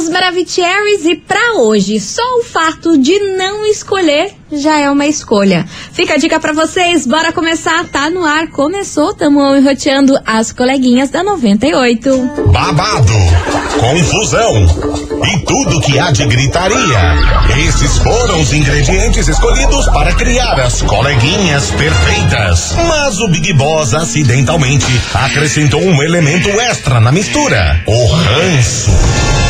queridos Maravicheries, e para hoje, só o fato de não escolher já é uma escolha. Fica a dica para vocês, bora começar, tá no ar, começou, tamo enroteando as coleguinhas da 98. Babado, confusão e tudo que há de gritaria. Esses foram os ingredientes escolhidos para criar as coleguinhas perfeitas. Mas o Big Boss acidentalmente acrescentou um elemento extra na mistura: o ranço.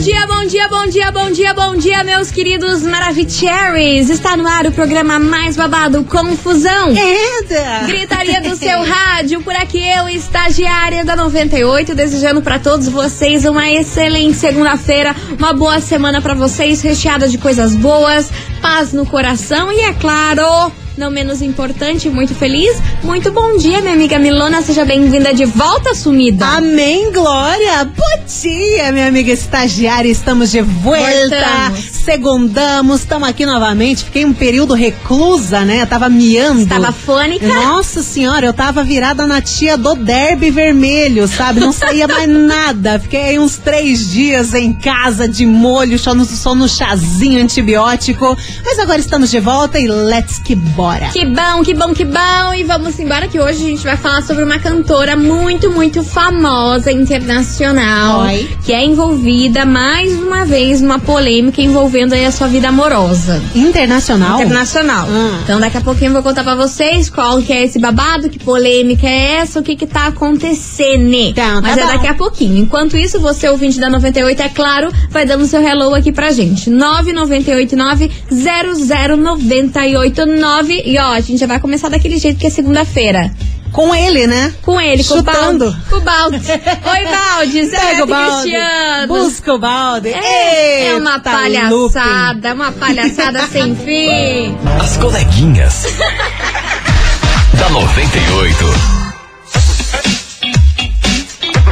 dia, bom dia, bom dia, bom dia, bom dia, meus queridos Maravicheries. Está no ar o programa mais babado, Confusão. Eda! Gritaria do seu rádio, por aqui eu, estagiária da 98, desejando para todos vocês uma excelente segunda-feira, uma boa semana para vocês, recheada de coisas boas, paz no coração e, é claro, não menos importante, muito feliz. Muito bom dia, minha amiga Milona. Seja bem-vinda de volta, sumida. Amém, Glória! Bom dia, minha amiga estagiária. Estamos de volta. Voltamos. Segundamos, estamos aqui novamente. Fiquei um período reclusa, né? Eu tava miando. Estava fônica. Nossa senhora, eu tava virada na tia do derby vermelho, sabe? Não saía mais nada. Fiquei aí uns três dias em casa de molho, só no, só no chazinho antibiótico. Mas agora estamos de volta e let's que bora. Que bom, que bom, que bom. E vamos embora que hoje a gente vai falar sobre uma cantora muito, muito famosa, internacional. Oi. Que é envolvida mais uma vez numa polêmica envolvendo aí a sua vida amorosa. Internacional? Internacional. Ah. Então daqui a pouquinho eu vou contar pra vocês qual que é esse babado, que polêmica é essa, o que que tá acontecendo. Então, tá Mas é bom. daqui a pouquinho. Enquanto isso, você ouvinte da 98, é claro, vai dando seu hello aqui pra gente. 998900989. E ó, a gente já vai começar daquele jeito que é segunda-feira. Com ele, né? Com ele, com Chutando. o Balde. Com o Balde. Oi, Balde. Zé Pega o balde, Cristiano. busca o balde. É, é uma Eita, palhaçada, uma palhaçada sem fim. As coleguinhas. da 98.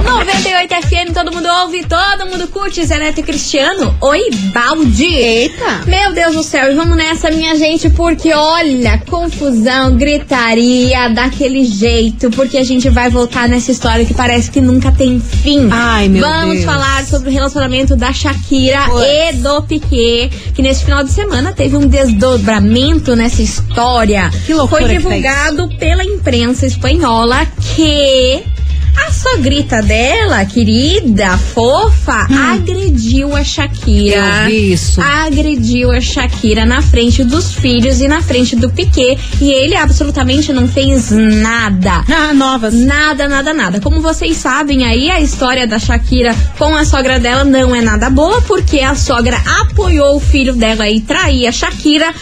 98 FM, todo mundo ouve, todo mundo curte. Zé Neto e Cristiano. Oi, balde. Eita. Meu Deus do céu, e vamos nessa, minha gente, porque olha, confusão, gritaria, daquele jeito, porque a gente vai voltar nessa história que parece que nunca tem fim. Ai, meu Vamos Deus. falar sobre o relacionamento da Shakira e do Piquet, que nesse final de semana teve um desdobramento nessa história. Que loucura Foi divulgado pela imprensa espanhola que a sogrita dela, querida, fofa, agrediu a Shakira. Hum. Eu vi isso. Agrediu a Shakira na frente dos filhos e na frente do Piquet. E ele absolutamente não fez nada. Ah, novas. Nada, nada, nada. Como vocês sabem aí, a história da Shakira com a sogra dela não é nada boa, porque a sogra apoiou o filho dela e trair a Shakira,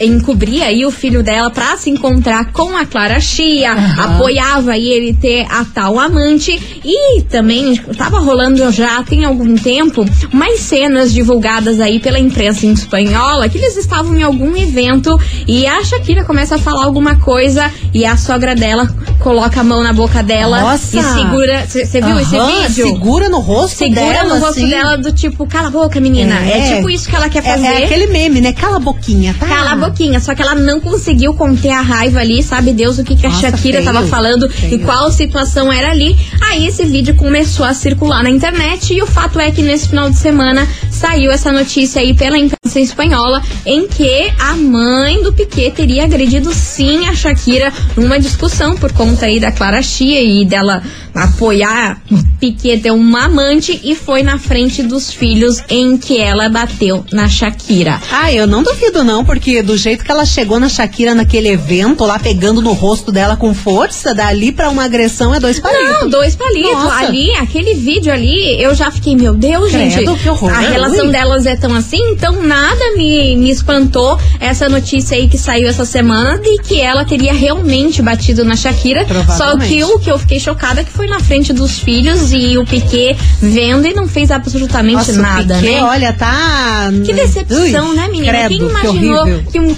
encobria aí o filho dela pra se encontrar com a Clara Chia, apoiava aí ele ter a tal amante e também tava rolando já tem algum tempo mais cenas divulgadas aí pela imprensa espanhola que eles estavam em algum evento e a Shakira começa a falar alguma coisa e a sogra dela coloca a mão na boca dela Nossa. e segura. Você viu esse Aham, vídeo? Segura no rosto Segura dela, no rosto assim. dela do tipo, cala a boca, menina. É, tipo isso que ela quer É- fazer. É, aquele meme, né? Cala a boquinha, tá? Cala a boquinha, só que ela não conseguiu conter a raiva ali, sabe Deus o que, que a Nossa, Shakira feio, tava falando feio. e qual situação era ali. Aí esse vídeo começou a circular na internet e o fato é que nesse final de semana saiu essa notícia aí pela imprensa espanhola em que a mãe do Piquet teria agredido sim a Shakira numa discussão por conta aí da Clara Chia e dela apoiar Piquet ter uma amante e foi na frente dos filhos em que ela bateu na Shakira. Ah, eu não duvido não, porque do jeito que ela chegou na Shakira naquele evento, lá pegando no rosto dela com força, dali pra uma agressão é dois palitos. Não, dois palitos. Nossa. Ali, aquele vídeo ali, eu já fiquei, meu Deus, Credo, gente. que horror. A relação Ui. delas é tão assim, então nada me, me espantou essa notícia aí que saiu essa semana de que ela teria realmente batido na Shakira. Só que o que eu fiquei chocada é que foi na frente dos filhos e o Piquet vendo e não fez absolutamente Nossa, nada, Piquet, né? olha, tá... Que decepção, Ui, né, menina? credo, Quem que imaginou horrível. que um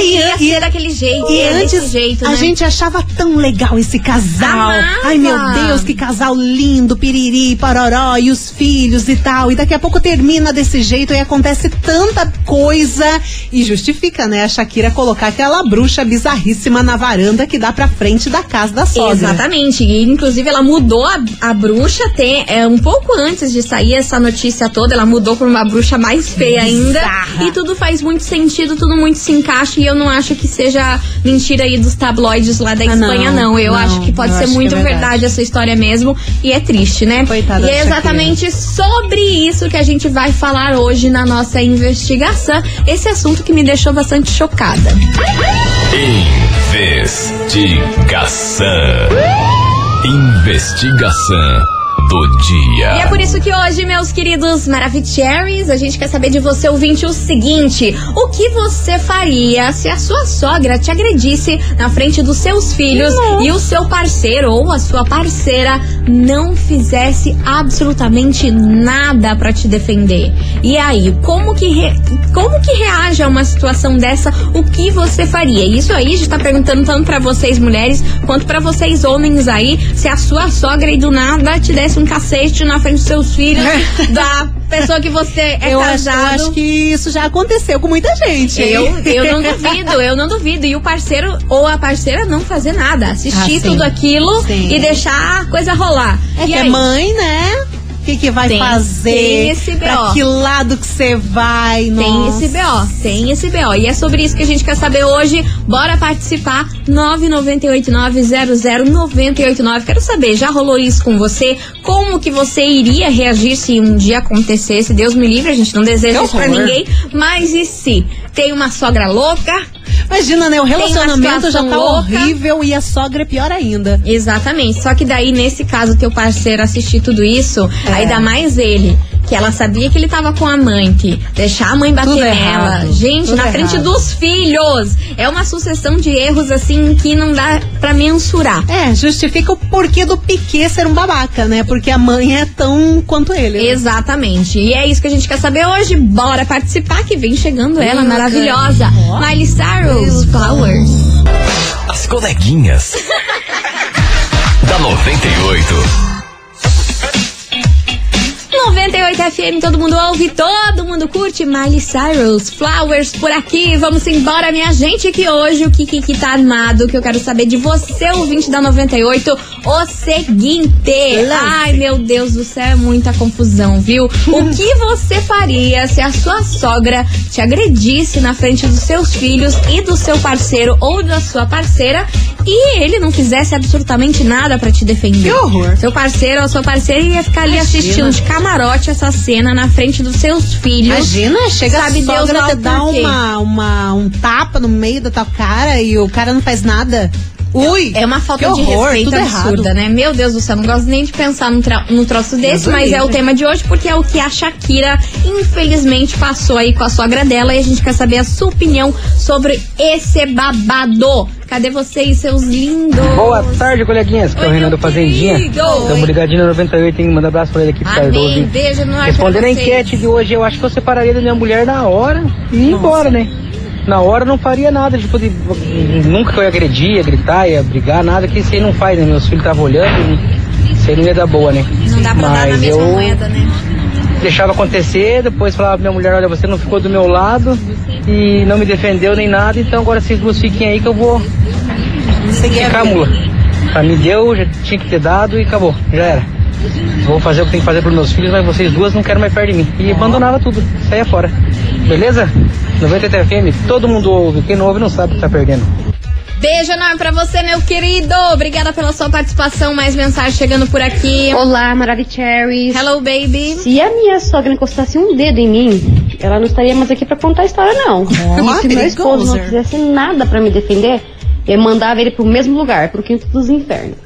E- ia e- ser daquele jeito, E antes, jeito, a né? gente achava tão legal esse casal. Amava. Ai, meu Deus, que casal lindo, piriri, pororó, e os filhos e tal. E daqui a pouco termina desse jeito e acontece tanta coisa. E justifica, né, a Shakira colocar aquela bruxa bizarríssima na varanda que dá pra frente da casa da sogra. Exatamente. E, inclusive, ela mudou a, a bruxa tem, é, um pouco antes de sair essa notícia toda. Ela mudou por uma bruxa mais feia ainda. Bizarra. E tudo faz muito sentido, tudo muito se encaixa. E eu não acho que seja mentira aí dos tabloides lá da Ah, Espanha, não. não. Eu Não, acho que pode ser que muito é verdade. verdade essa história mesmo. E é triste, né? Coitada e é exatamente sobre isso que a gente vai falar hoje na nossa investigação. Esse assunto que me deixou bastante chocada. Investigação. Investigação do dia. E é por isso que hoje, meus queridos Maravicheries, a gente quer saber de você, ouvinte, o seguinte: o que você faria se a sua sogra te agredisse na frente dos seus filhos e o seu parceiro ou a sua parceira não fizesse absolutamente nada pra te defender? E aí, como que, re- como que reage a uma situação dessa? O que você faria? Isso aí a gente tá perguntando tanto pra vocês mulheres quanto pra vocês homens aí, se a sua sogra e do nada te desse um cacete na frente dos seus filhos, da pessoa que você é eu, acho, eu casado. acho que isso já aconteceu com muita gente. Eu, eu não duvido, eu não duvido. E o parceiro ou a parceira não fazer nada. Assistir Ah, tudo aquilo Sim. e deixar a coisa rolar. É e que é aí? mãe, né? O que, que vai Tem- fazer? tem esse BO. Pra que lado que você vai? Tem Nossa. esse BO, tem esse BO. E é sobre isso que a gente quer saber hoje. Bora participar. 998900989. Quero saber, já rolou isso com você? Como que você iria reagir se um dia acontecesse? Deus me livre, a gente não deseja Que isso pra horror. ninguém. Mas e se tem uma sogra louca? Imagina, né? O relacionamento já tá louca. horrível e a sogra é pior ainda. Exatamente. Só que daí, nesse caso, teu parceiro assistir tudo isso, É. aí dá mais ele. Que ela sabia que ele tava com a mãe, que deixar a mãe bater Tudo nela. errado. Gente, Tudo na frente errado. dos filhos. É uma sucessão de erros, assim, que não dá pra mensurar. É, justifica o porquê do Piquet ser um babaca, né? Porque a mãe é tão quanto ele. né? Exatamente. E é isso que a gente quer saber hoje. Bora participar, que vem chegando ela, Hum, maravilhosa. Miley Cyrus, Flowers. As coleguinhas. da 98. 98 FM, todo mundo ouve, todo mundo curte. Miley Cyrus, Flowers por aqui. Vamos embora, minha gente, que hoje o Kiki que tá armado, que eu quero saber de você, ouvinte da 98, o seguinte. Ai, meu Deus do céu, é muita confusão, viu? O que você faria se a sua sogra te agredisse na frente dos seus filhos e do seu parceiro ou da sua parceira e ele não fizesse absolutamente nada pra te defender? Que horror. Seu parceiro ou sua parceira ia ficar ali Imagina. assistindo de camarote essa cena na frente dos seus filhos. Imagina, chega Sabe a Deus sogra por quê? uma, uma, um tapa no meio da tua cara e o cara não faz nada. Ui! É uma falta que de horror, respeito absurda, errado. né? Meu Deus do céu, não gosto nem de pensar num, num troço desse, mas é o tema de hoje porque é o que a Shakira, infelizmente, passou aí com a sogra dela e a gente quer saber a sua opinião sobre esse babado. Cadê vocês, seus lindos? Boa tarde, coleguinhas. Que é o Renan do Fazendinha. Estamos ligadinho no 98, hein? Manda abraço pra ele aqui Cardoso. Beijo no ar Respondendo a enquete de hoje, eu acho que eu separaria da minha mulher na hora e ir embora, né? Na hora eu não faria nada, tipo, de, nunca que eu ia agredir, ia gritar, ia brigar, nada que isso aí não faz, né? Meus filhos estavam olhando e isso aí não ia dar boa, né? Não dá pra dar na Mas mesma eu moeda, né? deixava acontecer, depois falava pra minha mulher, olha, você não ficou do meu lado e não me defendeu nem nada, então agora vocês duas fiquem aí que eu vou ficar a mula. Pra mim deu, já tinha que ter dado e acabou, já era. Vou fazer o que tem que fazer pros meus filhos, mas vocês duas não querem mais perto de mim. E abandonava tudo, saia fora. Beleza? 98 FM, todo mundo ouve. Quem não ouve não sabe o que tá perdendo. Beijo enorme pra você, meu querido. Obrigada pela sua participação. Mais mensagem chegando por aqui. Olá, Maravicheries. Hello, baby. Se a minha sogra encostasse um dedo em mim, ela não estaria mais aqui pra contar a história, não. e se meu esposo não fizesse nada pra me defender, eu mandava ele pro mesmo lugar, pro quinto dos infernos.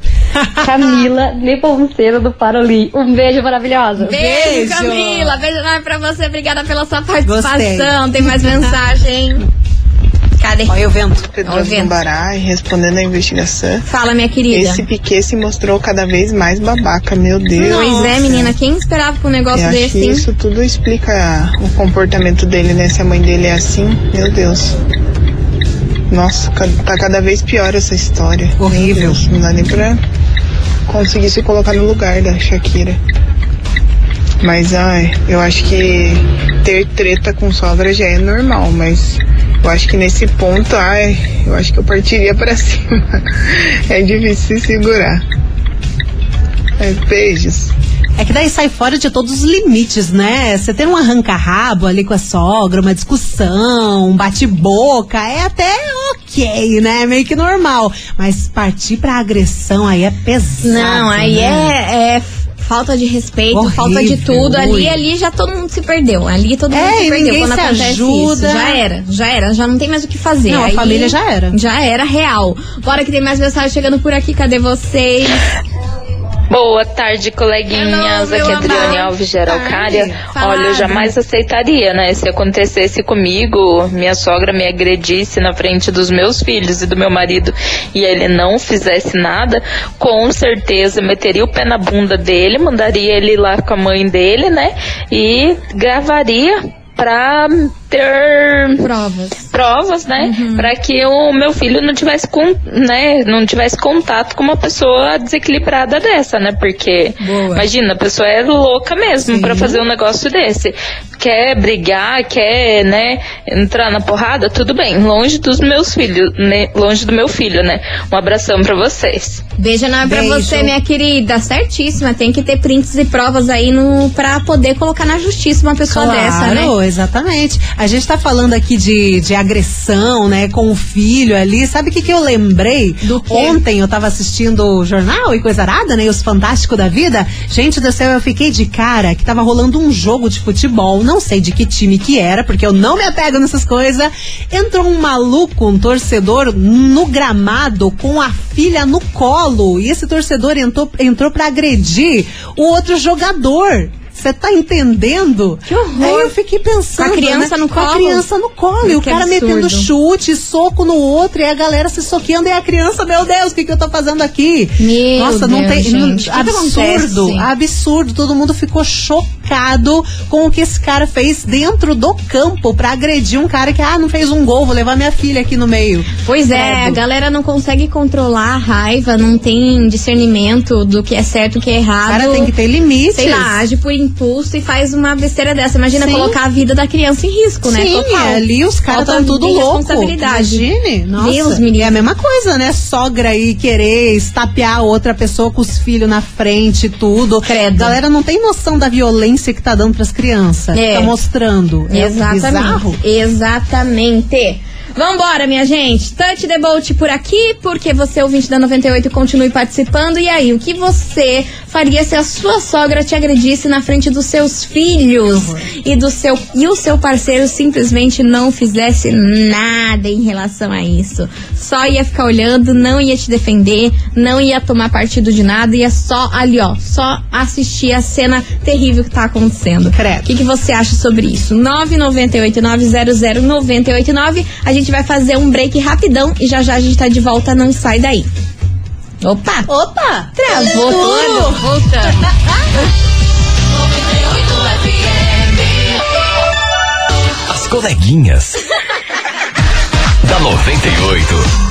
Camila Nepomuceno do Paroli. Um beijo maravilhosa. Beijo, Beijo. Camila. Beijo enorme pra você. Obrigada pela sua participação. Gostei. Tem mais mensagem. Cadê? Olha o vento. Pedro vento. Bará e respondendo a investigação. Fala, minha querida. Esse Piquet se mostrou cada vez mais babaca, meu Deus. Pois é, menina. Quem esperava com um negócio Eu acho desse, que hein? isso tudo explica o comportamento dele, né? Se a mãe dele é assim, meu Deus. Nossa, tá cada vez pior essa história. Horrível. Deus, não dá nem pra conseguir se colocar no lugar da Shakira. Mas, ai, eu acho que ter treta com sogra já é normal, mas eu acho que nesse ponto, ai, eu acho que eu partiria pra cima. É difícil se segurar. É, beijos. É que daí sai fora de todos os limites, né? Você ter um arranca-rabo ali com a sogra, uma discussão, um bate-boca, é até ok, né? Meio que normal. Mas partir pra agressão aí é pesado. Não, aí né? é, é falta de respeito, Horrível, falta de tudo. Ali, ui. ali já todo mundo se perdeu. Ali todo mundo É, se perdeu ninguém quando se acontece ajuda. isso. Já era, já era, já não tem mais o que fazer. Não, a Aí família já era. Já era real. Bora que tem mais mensagem chegando por aqui. Cadê vocês? Boa tarde, coleguinhas. Hello, Aqui é Adriane. Alves. Fala, Olha, eu jamais aceitaria, né? Se acontecesse comigo, minha sogra me agredisse na frente dos meus filhos e do meu marido e ele não fizesse nada, com certeza meteria o pé na bunda dele, mandaria ele lá com a mãe dele, né? E gravaria pra ter Provas. provas, né, Pra que o meu filho não tivesse com, né, não tivesse contato com uma pessoa desequilibrada dessa, né? Porque Boa. imagina, a pessoa é louca mesmo pra fazer um negócio desse. Quer brigar, quer, né, entrar na porrada, tudo bem, longe dos meus filhos, né, longe do meu filho, né? Um abração pra vocês. Beijo enorme pra Beijo. você, minha querida. Certíssima. Tem que ter prints e provas aí no, pra poder colocar na justiça uma pessoa dessa, né? Claro, exatamente. A gente tá falando aqui de, de agressão, né, com o filho ali. Sabe o que, que eu lembrei? Do quê? Ontem eu tava assistindo o jornal e coisa arada, né? e Os Fantásticos da Vida. Gente do céu, eu fiquei de cara que tava rolando um jogo de futebol. Não sei de que time que era, porque eu não me apego nessas coisas. Entrou um maluco, um torcedor, no gramado com a filha no colo. E esse torcedor entrou, entrou pra agredir o outro jogador. Você tá entendendo? Que horror. Aí eu fiquei pensando. Com a criança né? no Com a colo? criança no colo. E o cara absurdo. metendo chute, soco no outro, e a galera se soqueando, e a criança, meu Deus, o que, que eu tô fazendo aqui? Meu Nossa, não Deus, tem. gente, não- absurdo, absurdo. Todo mundo ficou chocado com o que esse cara fez dentro do campo pra agredir um cara que, ah, não fez um gol, vou levar minha filha aqui no meio. Pois é, a galera não consegue controlar a raiva, não tem discernimento do que é certo e o que é O errado. cara tem que ter limites. Sei lá, age por impulso e faz uma besteira dessa. Imagina Sim. colocar a vida da criança em risco, né? Sim, Total. ali os caras estão tudo louco. Imagine, nossa. Deus. É a mesma coisa, né? Sogra aí querer estapear outra pessoa com os filhos na frente e tudo. Credo. Galera não tem noção da violência que tá dando pras crianças. É. Tá mostrando. É Exatamente. bizarro. Exatamente. Vambora, minha gente. Touch the boat por aqui, porque você, ouvinte da 98, continue participando. E aí, o que você faria se a sua sogra te agredisse na frente dos seus filhos e do seu e o seu parceiro simplesmente não fizesse nada em relação a isso? Só ia ficar olhando, não ia te defender, não ia tomar partido de nada, ia só ali, ó, só assistir a cena terrível que tá acontecendo. O que, que você acha sobre isso? 998-900-989. A gente vai fazer um break rapidão e já já a gente tá de volta, não sai daí. Opa! Opa! Travou tudo! Voltando. As coleguinhas. da 98.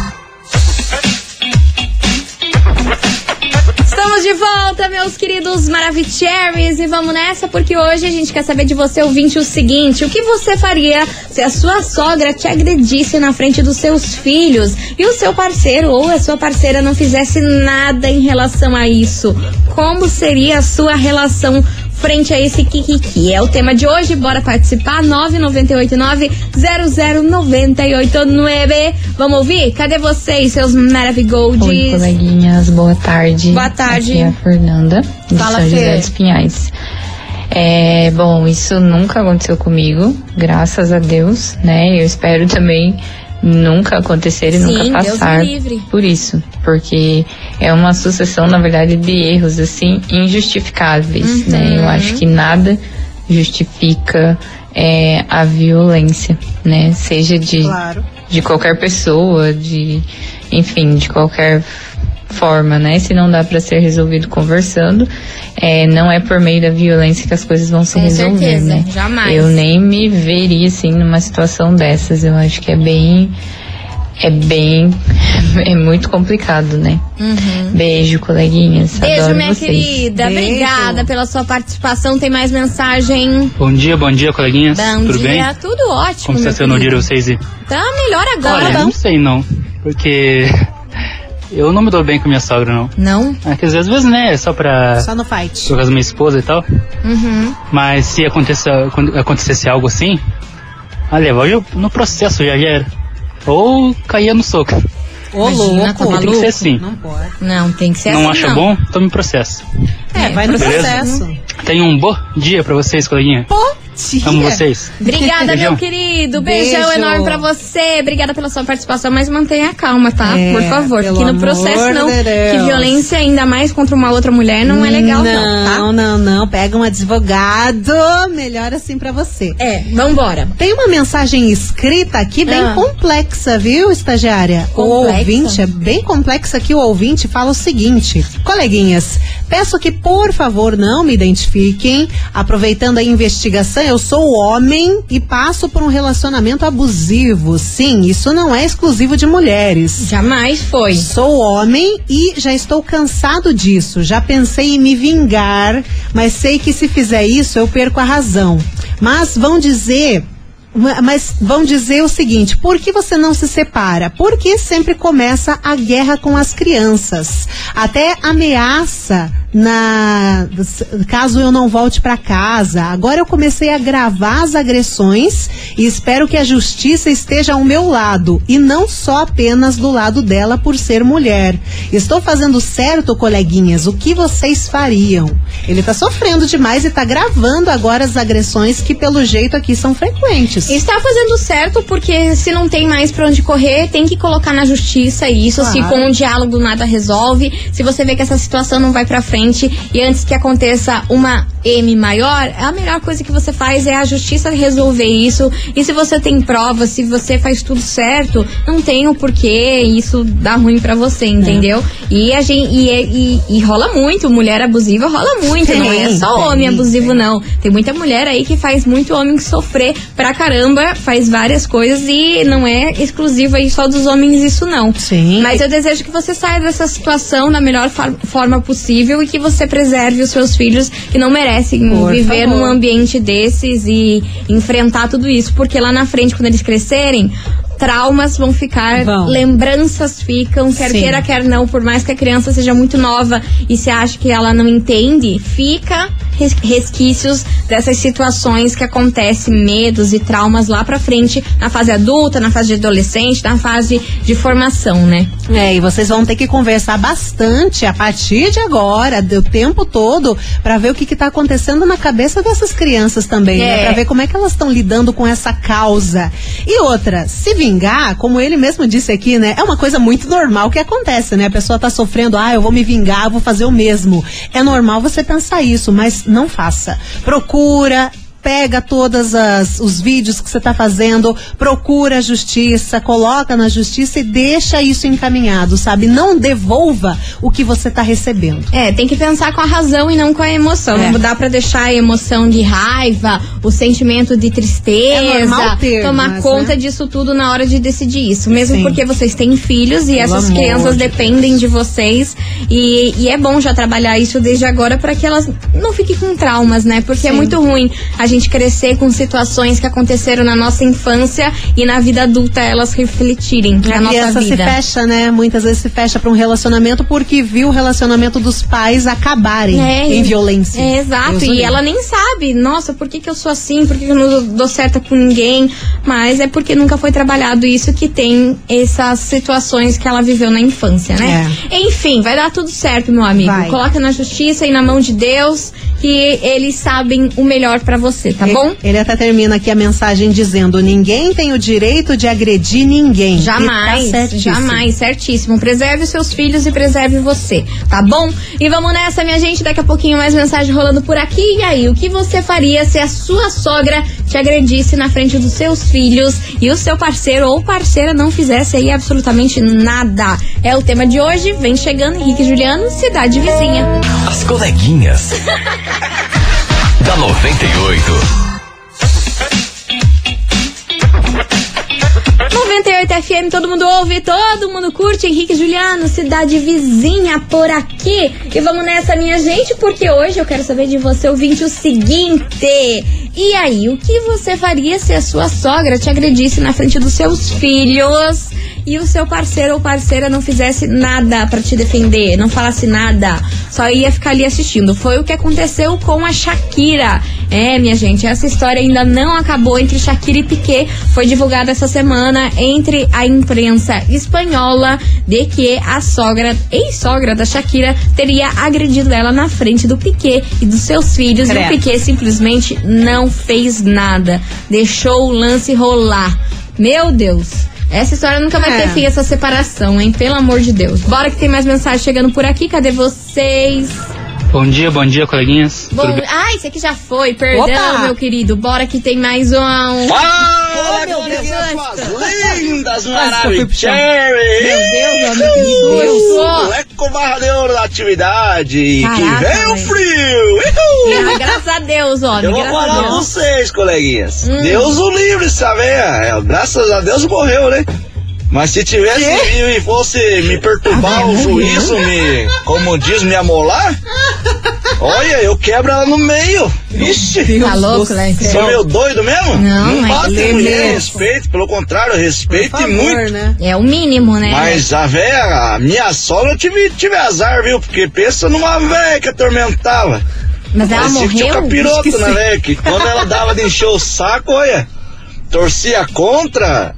Estamos de volta, meus queridos Maravicheries, e vamos nessa porque hoje a gente quer saber de você, ouvinte, o seguinte: o que você faria se a sua sogra te agredisse na frente dos seus filhos e o seu parceiro ou a sua parceira não fizesse nada em relação a isso? Como seria a sua relação? Frente a esse Kikiki. É o tema de hoje. Bora participar. 998900989. Vamos ouvir? Cadê vocês, seus Maravigolds? Oi, coleguinhas, boa tarde. Boa tarde. Aqui é a Fernanda, de Fala, São José dos Pinhais. É, bom, isso nunca aconteceu comigo, graças a Deus, né? Eu espero também nunca acontecer e Sim, nunca passar por isso, porque é uma sucessão, na verdade, de erros assim injustificáveis, Uhum. né? Eu acho que nada justifica é, a violência, né? Seja de Claro. de qualquer pessoa, de enfim, de qualquer forma, né? Se não dá para ser resolvido conversando, é, não é por meio da violência que as coisas vão se resolver, certeza, né? jamais. Eu nem me veria assim numa situação dessas. Eu acho que é bem é bem. É muito complicado, né? Beijo, coleguinhas. Uhum. Beijo, Adoro minha vocês. querida. Beijo. Obrigada pela sua participação. Tem mais mensagem? Bom dia, bom dia, coleguinhas. Bom Tudo dia. bem? Tudo ótimo. Como está sendo o dia de vocês? Tá melhor agora. Olha, não sei não. Porque eu não me dou bem com minha sogra, não. Não? É, quer dizer, às vezes, né, é só pra. Só no fight. Por causa da minha esposa e tal. Uhum. Mas se aconteça, acontecesse algo assim, ah, levava eu no processo já, já era. Ou caía no soco. Ô, Imagina, tá louco. Tem que ser assim. Não pode. Não, tem que ser não assim. acha não. bom? Tome processo. É, vai no Beleza? processo. Tenha um bom dia pra vocês, coleguinha. Bom dia. Amo vocês. Obrigada, meu querido. Beijão Beijo. enorme pra você. Obrigada pela sua participação, mas mantenha calma, tá? É, Por favor. Porque no processo não. Que violência, ainda mais contra uma outra mulher, não é legal, não, tá? Não, não, não. Pega um advogado. Melhor assim pra você. É, vambora. Tem uma mensagem escrita aqui bem Ah. complexa, viu, estagiária? O Complexa? ouvinte é bem complexa que o ouvinte fala o seguinte: Coleguinhas, peço que por favor não me identifiquem. Aproveitando a investigação, eu sou homem e passo por um relacionamento abusivo. Sim, isso não é exclusivo de mulheres. Jamais foi. Sou homem e já estou cansado disso. Já pensei em me vingar, mas sei que se fizer isso eu perco a razão. Mas vão dizer. Ma- Mas vão dizer o seguinte: por que você não se separa? Porque sempre começa a guerra com as crianças. Até ameaça na caso eu não volte para casa. Agora eu comecei a gravar as agressões e espero que a justiça esteja ao meu lado e não só apenas do lado dela por ser mulher. Estou fazendo certo, coleguinhas? O que vocês fariam? Ele tá sofrendo demais e tá gravando agora as agressões que pelo jeito aqui são frequentes. Está fazendo certo porque se não tem mais pra onde correr, tem que colocar na justiça isso. Se Claro. com um diálogo nada resolve, se você vê que essa situação não vai pra frente e antes que aconteça uma M maior, a melhor coisa que você faz é a justiça resolver isso. E se você tem provas, se você faz tudo certo, não tem o porquê isso dá ruim pra você, entendeu? E a gente e, e- e rola muito, mulher abusiva rola muito, não é Tem, só tem, homem abusivo tem. não. Tem muita mulher aí que faz muito homem sofrer pra caramba, faz várias coisas e não é exclusivo aí só dos homens isso não. Sim. Mas eu desejo que você saia dessa situação da melhor forma possível e que você preserve os seus filhos que não merecem Por viver favor. num ambiente desses e enfrentar tudo isso, porque lá na frente quando eles crescerem Traumas vão ficar, lembranças ficam, quer Sim. queira, quer não, por mais que a criança seja muito nova e se acha que ela não entende, fica res- resquícios dessas situações que acontecem, medos e traumas lá pra frente, na fase adulta, na fase de adolescente, na fase de formação, né? É, e vocês vão ter que conversar bastante a partir de agora, do tempo todo, pra ver o que, que tá acontecendo na cabeça dessas crianças também, né? É. Pra ver como é que elas estão lidando com essa causa. E outra, se vingar, como ele mesmo disse aqui, né? É uma coisa muito normal que acontece, né? A pessoa tá sofrendo, ah, eu vou me vingar, vou fazer o mesmo. É normal você pensar isso, mas não faça. Procura pega todos os vídeos que você está fazendo, procura a justiça, coloca na justiça e deixa isso encaminhado, sabe? Não devolva o que você está recebendo. É, tem que pensar com a razão e não com a emoção. É. Não dá pra deixar a emoção de raiva, o sentimento de É tristeza, normal ter, tomar mas, conta né? disso tudo na hora de decidir isso. Mesmo Sim. porque vocês têm filhos e Pelo essas crianças de dependem de vocês. E, e é bom já trabalhar isso desde agora para que elas não fiquem com traumas, né? Porque é Sim. muito ruim a gente crescer com situações que aconteceram na nossa infância e na vida adulta elas refletirem na a nossa vida. se fecha, né? Muitas vezes se fecha para um relacionamento porque viu o relacionamento dos pais acabarem É, em violência. É, exato. E ela nem sabe, nossa, por que, que eu sou assim? Por que, que eu não dou certo com ninguém? Mas é porque nunca foi trabalhado isso que tem essas situações que ela viveu na infância, né? Enfim, vai dar tudo certo, meu amigo. Vai. Coloca na justiça e na mão de Deus que eles sabem o melhor pra você, tá Ele- bom? Ele até termina aqui a mensagem dizendo: ninguém tem o direito de agredir ninguém. Jamais, E tá certíssimo. jamais, certíssimo. Preserve os seus filhos e preserve você, tá bom? E vamos nessa, minha gente. Daqui a pouquinho mais mensagem rolando por aqui. E aí, o que você faria se a sua sogra te agredisse na frente dos seus filhos e o seu parceiro ou parceira não fizesse aí absolutamente nada? É o tema de hoje. Vem chegando Henrique e Juliano, Cidade Vizinha. As coleguinhas. da 98. 98 FM, todo mundo ouve, todo mundo curte. Henrique Juliano, cidade vizinha por aqui. E vamos nessa, minha gente, porque hoje eu quero saber de você, ouvinte, o seguinte. E aí, o que você faria se a sua sogra te agredisse na frente dos seus filhos e o seu parceiro ou parceira não fizesse nada pra te defender, não falasse nada, só ia ficar ali assistindo? Foi o que aconteceu com a Shakira. É, minha gente, essa história ainda não acabou entre Shakira e Piquet. Foi divulgada essa semana entre a imprensa espanhola de que a sogra, ex-sogra da Shakira, teria agredido ela na frente do Piquet e dos seus filhos. E o Piquet simplesmente não fez nada. Deixou o lance rolar. Meu Deus. Essa história nunca vai É. ter fim, essa separação, hein? Pelo amor de Deus. Bora que tem mais mensagem chegando por aqui. Cadê vocês? Bom dia, bom dia, coleguinhas. Bom, Tudo bem? ah, esse aqui já foi. Perdão, Opa! meu querido. Bora que tem mais um. Fala, meu Deus, suas lindas, maravilhosas. Meu Deus, meu Deus. Moleque barradeiro da atividade. Caraca, que vem o frio. Uhul. Ah, graças a Deus, ó. Eu vou falar pra vocês, coleguinhas. Hum. Deus o livre, véia. É, Graças a Deus morreu, né? Mas se tivesse vivo e fosse me perturbar o juízo, me, como diz, me amolar, olha, eu quebro ela no meio. Ixi. Tá louco, né? Sou meio doido mesmo? Não, mas bate que mulher, respeito, pelo contrário, Por respeite favor, muito. né? É o mínimo, né? Mas a véia, a minha sogra, eu tive, tive azar, viu? Porque pensa numa véia que atormentava. Mas ela Parecia que tinha um morreu? capiroto na véia, que quando ela dava de encher o saco, olha, torcia contra.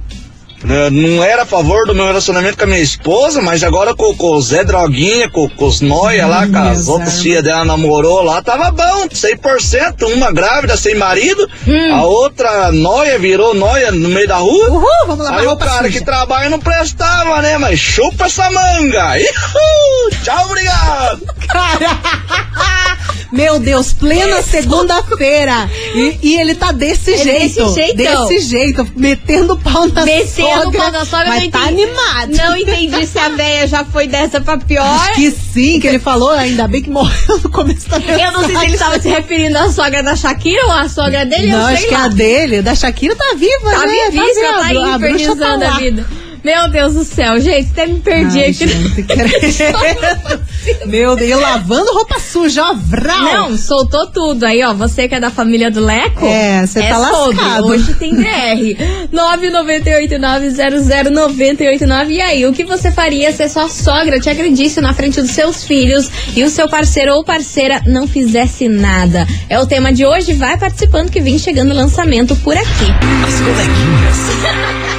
Né, Não era a favor do meu relacionamento com a minha esposa, mas agora com, com o Zé Droguinha, com, com os noia lá, com as outras filhas dela namorou lá, tava bom, 100%. Uma grávida sem marido, Hum. a outra noia virou noia no meio da rua. Uhul, vamos lavar Aí o cara suja. que trabalha não prestava, né? Mas chupa essa manga. Ihul! Tchau, obrigado. Meu Deus, plena segunda-feira. E, e ele tá desse É jeito. desse jeitão. Desse jeito, metendo pau na Descendo sogra. pau da sogra, mas não tá entendi. animado. Não entendi se a véia já foi dessa pra pior. Acho que sim, que ele falou, ainda bem que morreu no começo da mensagem. Eu não sei se ele tava se referindo à sogra da Shakira ou à sogra dele, Não, eu acho sei que lá. a dele, da Shakira, tá viva, Tá né? vivíssima, tá, viva, a tá infernizando a lá. vida. Meu Deus do céu, gente, até me perdi Ai, aqui. gente. Meu Deus, eu lavando roupa suja, ó, vral. Não, soltou tudo. Aí, ó, você que é da família do Leco. É, você tá sobre. lascado. Hoje tem DR. 998900989. E aí, o que você faria se a sua sogra te agredisse na frente dos seus filhos e o seu parceiro ou parceira não fizesse nada? É o tema de hoje. Vai participando que vem chegando o lançamento por aqui. As coleguinhas.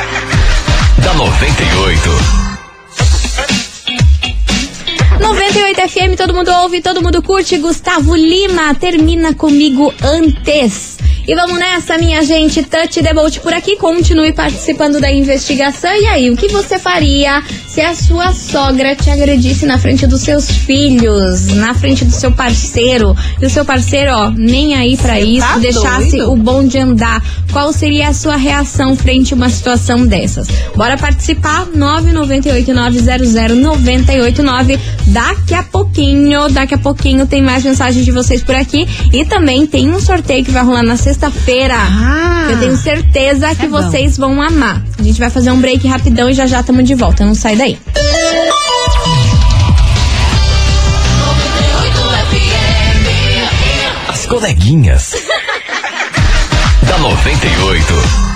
da 98. 98 FM, todo mundo ouve, todo mundo curte. Gustavo Lima, termina comigo antes. E vamos nessa, minha gente. Touch the boat por aqui. Continue participando da investigação. E aí, o que você faria se a sua sogra te agredisse na frente dos seus filhos, na frente do seu parceiro? E o seu parceiro, ó, nem aí pra isso, tá deixasse doido? o bom de andar. Qual seria a sua reação frente a uma situação dessas? Bora participar? 998900989. Daqui a pouquinho, daqui a pouquinho tem mais mensagens de vocês por aqui. E também tem um sorteio que vai rolar na sexta-feira. Ah. eu tenho certeza que é bom. vocês vão amar. A gente vai fazer um break rapidão e já já estamos de volta. Não sai daí. As coleguinhas. da 98.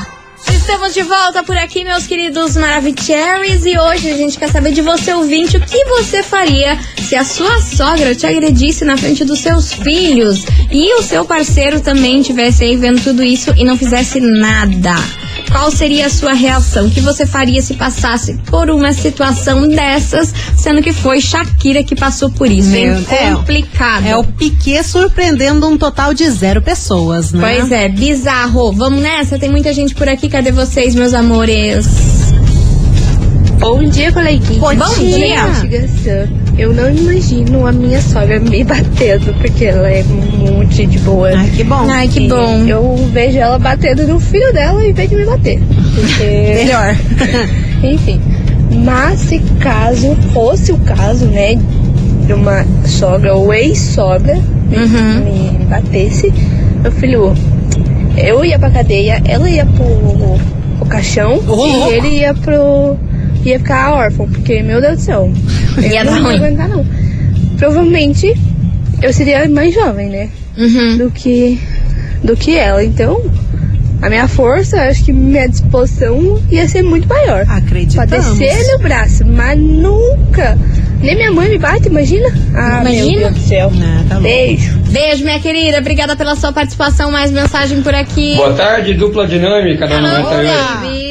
Estamos de volta por aqui, meus queridos Maravicheries. E hoje a gente quer saber de você, ouvinte, o que você faria se a sua sogra te agredisse na frente dos seus filhos e o seu parceiro também estivesse aí vendo tudo isso e não fizesse nada. Qual seria a sua reação? O que você faria se passasse por uma situação dessas, sendo que foi Shakira que passou por isso? Meu- é é, complicado. É o Piquet surpreendendo um total de zero pessoas, né? Pois é, bizarro. Vamos nessa? Tem muita gente por aqui. Cadê vocês, meus amores? Bom dia, coleguinha. Bom dia. Investigação. Eu não imagino a minha sogra me batendo, porque ela é muito de boa. Ai, que bom. Ai, que E bom. Eu vejo ela batendo no filho dela em vez de me bater. Porque, Melhor. enfim. Mas se caso fosse o caso, né, de uma sogra ou ex-sogra me, Uhum. me batesse, meu filho, eu ia pra cadeia, ela ia pro, o caixão louco. e ele ia pro. Ia ficar órfão, porque, meu Deus do céu. eu Ia não ia aguentar, não. Provavelmente eu seria mais jovem, né? Uhum. Do que. do que ela. Então, a minha força, acho que minha disposição ia ser muito maior. Pra Acreditamos. descer no braço, mas nunca. Nem minha mãe me bate, imagina? Ah, Imagina. meu Deus do céu. Ah, tá. Beijo. Beijo, minha querida. Obrigada pela sua participação. Mais mensagem por aqui. Boa tarde, dupla dinâmica da Alô, 98.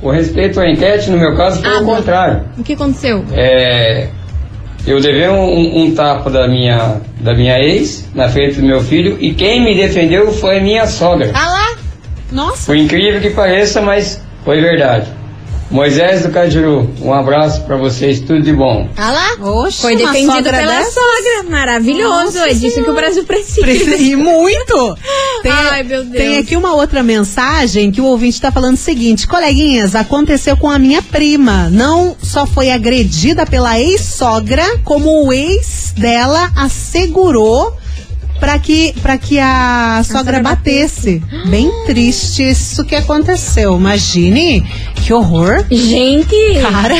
Com respeito à enquete, no meu caso, foi Ah, o não. contrário. O que aconteceu? É, eu levei um, um tapa da minha, da minha ex na frente do meu filho e quem me defendeu foi minha sogra. Ah lá. Nossa. Por incrível que pareça, mas foi verdade. Moisés do Cajuru, um abraço pra vocês, tudo de bom. Ah lá. Oxe, Foi defendido pela dessas? sogra. Maravilhoso. Nossa é disso que o Brasil precisa. Precisa- E muito! Tem, Ai, meu Deus. tem aqui uma outra mensagem que o ouvinte tá falando o seguinte: coleguinhas, aconteceu com a minha prima. Não só foi agredida pela ex-sogra, como o ex dela assegurou para que, pra que a sogra sogra batesse. Bem triste isso que aconteceu. Imagine que horror. Gente. Cara,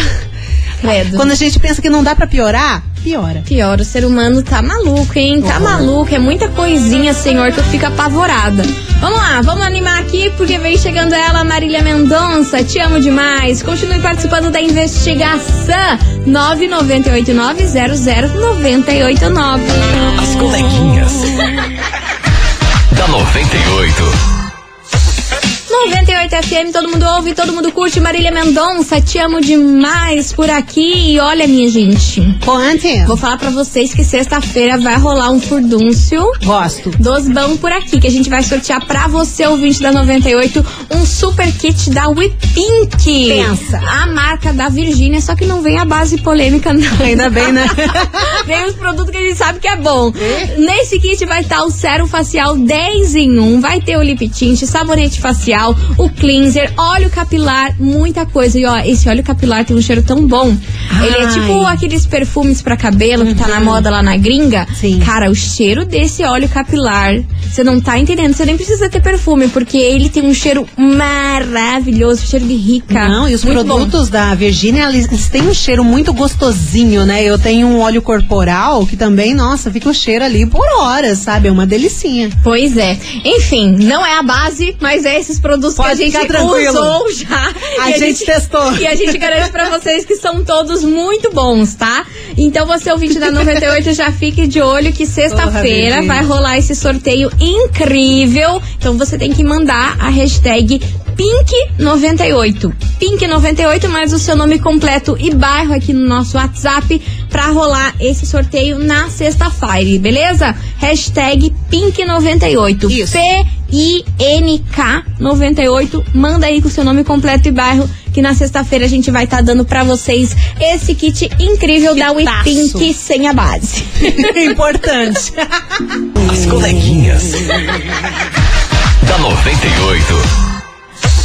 Credo. quando a gente pensa que não dá pra piorar, piora. Pior, o ser humano tá maluco, hein? Tá maluco, é muita coisinha, senhor, que eu fico apavorada. Vamos lá, vamos animar aqui, porque vem chegando ela, Marília Mendonça, te amo demais. Continue participando da investigação 998900989. As coleguinhas. da 98. 98 FM, todo mundo ouve, todo mundo curte. Marília Mendonça, te amo demais por aqui. E olha, minha gente, Conte. vou falar pra vocês que sexta-feira vai rolar um furdúncio. Gosto. dos bão por aqui, que a gente vai sortear pra você, ouvinte da 98, um super kit da We Pink. Pensa. A marca da Virgínia, só que não vem a base polêmica, não. Ainda bem, né? vem os produtos que a gente sabe que é bom. Nesse kit vai estar o sérum facial 10 em 1, vai ter o lip tint, sabonete facial, o cleanser, óleo capilar, muita coisa. E ó, esse óleo capilar tem um cheiro tão bom. Ele é Ai. tipo aqueles perfumes pra cabelo que tá na moda lá na gringa. Sim. Cara, o cheiro desse óleo capilar, você não tá entendendo. Você nem precisa ter perfume, porque ele tem um cheiro maravilhoso, cheiro de rica. Não, e os Muito bom. produtos da Virgínia, eles, eles têm um cheiro muito gostosinho, né? Eu tenho um óleo corporal que também, nossa, fica o cheiro ali por horas, sabe? É uma delicinha. Pois é. Enfim, não é a base, mas é esses produtos Pode que a gente tranquilo. usou já. A E gente testou. E a gente garante pra vocês que são todos muito bons, tá? Então você, ouvinte da 98, já fique de olho que sexta-feira vai rolar esse sorteio incrível. Então você tem que mandar a hashtag Pink98. Pink98 mais o seu nome completo e bairro aqui no nosso WhatsApp pra rolar esse sorteio na sexta-feira, beleza? Hashtag Pink98. Isso. P-I-N-K98. Manda aí com o seu nome completo e bairro que na sexta-feira a gente vai estar dando pra vocês esse kit incrível da We Kitaço. Pink sem a base. Importante. As coleguinhas. da 98.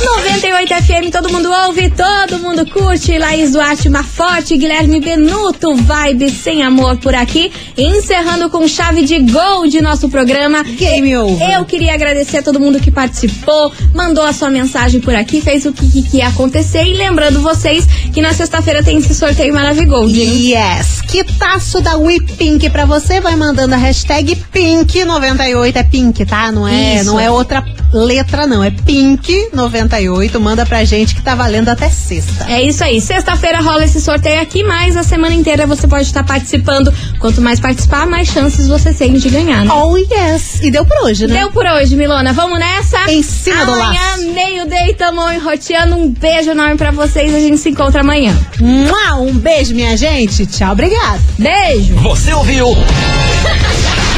98 FM, todo mundo ouve, todo mundo curte. Laís Duarte, uma forte, Guilherme Benuto, vibe sem amor por aqui. Encerrando com chave de gol de nosso programa. Game over. Eu queria agradecer a todo mundo que participou, mandou a sua mensagem por aqui, fez o que, que, ia acontecer. E lembrando vocês que na sexta-feira tem esse sorteio Maravigold. hein? Yes, que taço da We Pink pra você, vai mandando a hashtag Pink98, é Pink, tá? Não é, Isso. não é outra letra não, é Pink98, manda pra gente que tá valendo até sexta. É isso aí. Sexta-feira rola esse sorteio aqui, mas a semana inteira você pode estar participando. Quanto mais participar, mais chances você tem de ganhar, né? Oh yes, e deu por hoje, né? Deu por hoje, Milona. Vamos nessa? Em cima do amanhã, laço. meio-dia, tamo enroteando. Um beijo enorme pra vocês. A gente se encontra amanhã. Um beijo, minha gente. Tchau, obrigado. Beijo! Você ouviu?